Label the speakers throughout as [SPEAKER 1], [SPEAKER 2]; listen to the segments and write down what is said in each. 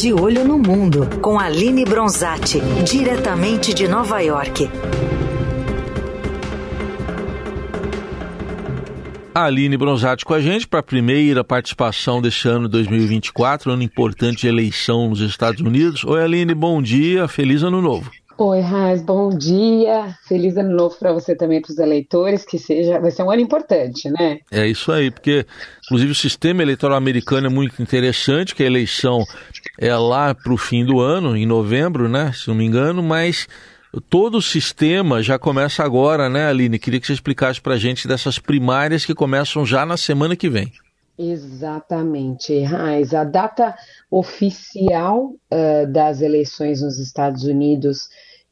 [SPEAKER 1] De Olho no Mundo, com Aline Bronzatti, diretamente de Nova York.
[SPEAKER 2] Aline Bronzatti com a gente para a primeira participação deste ano 2024, ano importante de eleição nos Estados Unidos. Oi, Aline, bom dia, feliz ano novo.
[SPEAKER 3] Oi, Raiz, bom dia. Feliz ano novo para você também, para os eleitores, que seja, vai ser um ano importante, né?
[SPEAKER 2] É isso aí, porque inclusive o sistema eleitoral americano é muito interessante, que a eleição é lá para o fim do ano, em novembro, né? Se não me engano, mas todo o sistema já começa agora, né, Aline? Queria que você explicasse para a gente dessas primárias que começam já na semana que vem.
[SPEAKER 3] Exatamente, Raiz. A data oficial uh, das eleições nos Estados Unidos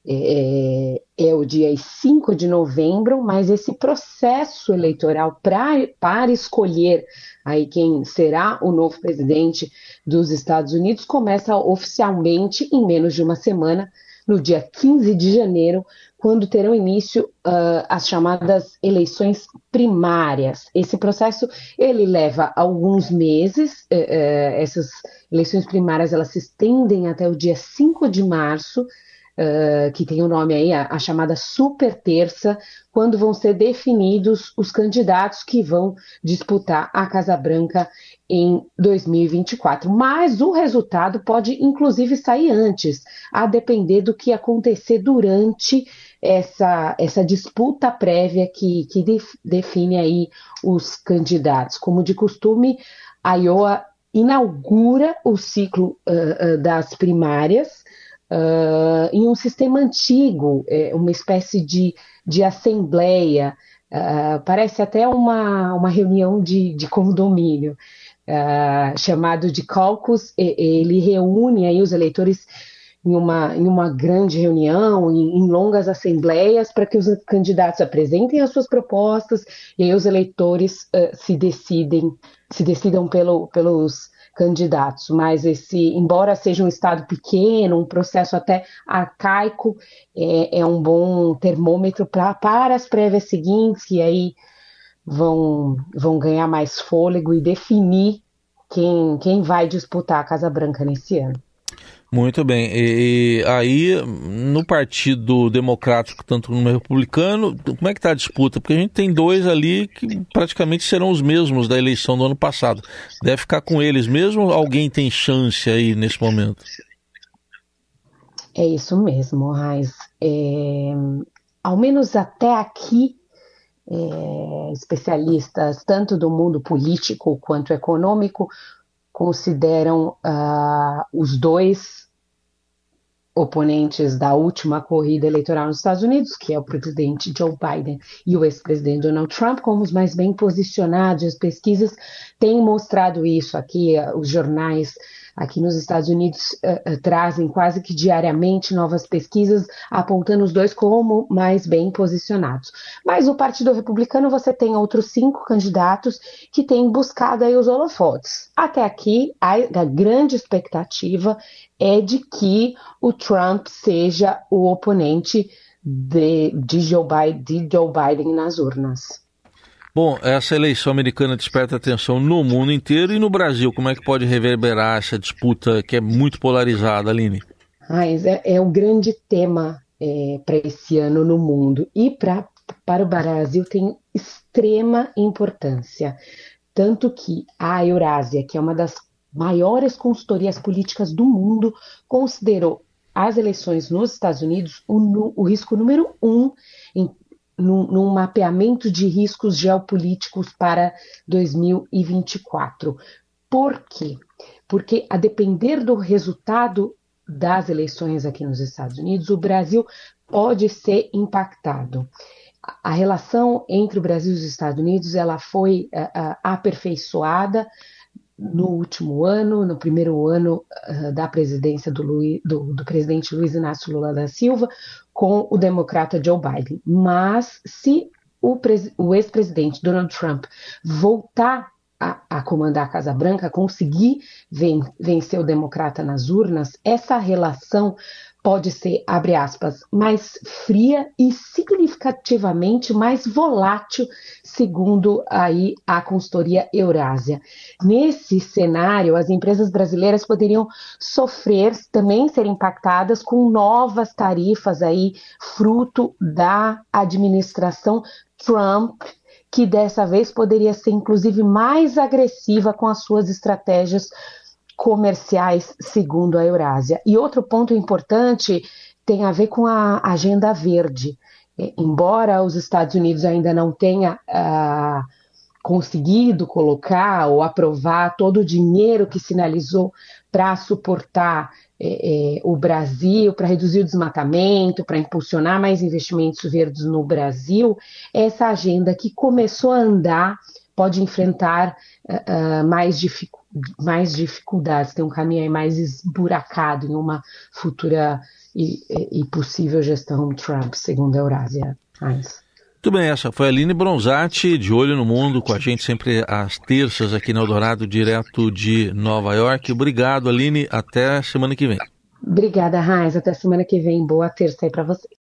[SPEAKER 3] é, é, o dia 5 de novembro, mas esse processo eleitoral pra, para escolher aí quem será o novo presidente dos Estados Unidos começa oficialmente em menos de uma semana, no dia 15 de janeiro, quando terão início uh, as chamadas eleições primárias. Esse processo ele leva alguns meses. Uh, uh, essas eleições primárias elas se estendem até o dia 5 de março uh, que tem o nome aí, a, a, chamada super terça, quando vão ser definidos os candidatos que vão disputar a Casa Branca em 2024. Mas o resultado pode, inclusive, sair antes, a depender do que acontecer durante essa, essa disputa prévia que, que def, define aí os candidatos. Como de costume, a Iowa inaugura o ciclo uh, uh, das primárias uh, em um sistema antigo, é, uma espécie de, de assembleia, uh, parece até uma, uma reunião de, de condomínio, uh, chamado de caucus, ele reúne aí os eleitores em uma, em uma grande reunião, em, em longas assembleias, para que os candidatos apresentem as suas propostas e aí os eleitores se decidem, se decidam pelo, pelos candidatos, mas esse, embora seja um estado pequeno, um processo até arcaico, é, é um bom termômetro pra, para as prévias seguintes, que aí vão, vão ganhar mais fôlego e definir quem, quem vai disputar a Casa Branca nesse ano.
[SPEAKER 2] Muito bem. E, e, aí, no Partido Democrático, tanto no Republicano, como é que está a disputa? Porque a gente tem dois ali que praticamente serão os mesmos da eleição do ano passado. Deve ficar com eles mesmo? Alguém tem chance aí nesse momento?
[SPEAKER 3] É isso mesmo, Raiz. É, ao menos até aqui, é, especialistas, tanto do mundo político quanto econômico, consideram uh, os dois oponentes da última corrida eleitoral nos Estados Unidos, que é o presidente Joe Biden e o ex-presidente Donald Trump, como os mais bem posicionados. As pesquisas têm mostrado isso aqui, uh, os jornais aqui nos Estados Unidos uh, trazem quase que diariamente novas pesquisas apontando os dois como mais bem posicionados. Mas o Partido Republicano você tem outros cinco candidatos que têm buscado aí os holofotes. Até aqui a, a grande expectativa é de que o Trump seja o oponente de, de, Joe, Biden, de Joe Biden nas urnas.
[SPEAKER 2] Bom, essa eleição americana desperta atenção no mundo inteiro e no Brasil. Como é que pode reverberar essa disputa que é muito polarizada, Aline?
[SPEAKER 3] Ah, é, é um grande tema é, para esse ano no mundo. E pra, para o Brasil tem extrema importância. Tanto que a Eurásia, que é uma das maiores consultorias políticas do mundo, considerou as eleições nos Estados Unidos o, o risco número um em mapeamento de riscos geopolíticos para 2024. Por quê? Porque, a depender do resultado das eleições aqui nos Estados Unidos, o Brasil pode ser impactado. A relação entre o Brasil e os Estados Unidos ela foi uh, aperfeiçoada no último ano, no primeiro ano uh, da presidência do, do, do, presidente Luiz Inácio Lula da Silva, com o democrata Joe Biden. Mas se o, o ex-presidente Donald Trump voltar a, a, comandar a Casa Branca, conseguir ven vencer o democrata nas urnas, essa relação pode ser, abre aspas, mais fria e significativamente mais volátil, segundo aí a consultoria Eurásia. Nesse cenário, as empresas brasileiras poderiam sofrer, também ser impactadas com novas tarifas aí, fruto da administração Trump, que dessa vez poderia ser inclusive mais agressiva com as suas estratégias comerciais, segundo a Eurásia. E outro ponto importante tem a ver com a agenda verde. Embora os Estados Unidos ainda não tenha uh, conseguido colocar ou aprovar todo o dinheiro que sinalizou para suportar é, é, o Brasil, para reduzir o desmatamento, para impulsionar mais investimentos verdes no Brasil, essa agenda que começou a andar pode enfrentar uh, mais, dificu mais dificuldades, tem um caminho mais esburacado em uma futura e, e possível gestão Trump, segundo a Eurásia. Heinz.
[SPEAKER 2] Muito bem, essa foi a Aline Bronzatti, de Olho no Mundo, com a gente sempre às terças aqui no Eldorado, direto de Nova York. Obrigado, Aline. Até semana que vem.
[SPEAKER 3] Obrigada, Raiz. Até semana que vem. Boa terça aí para vocês.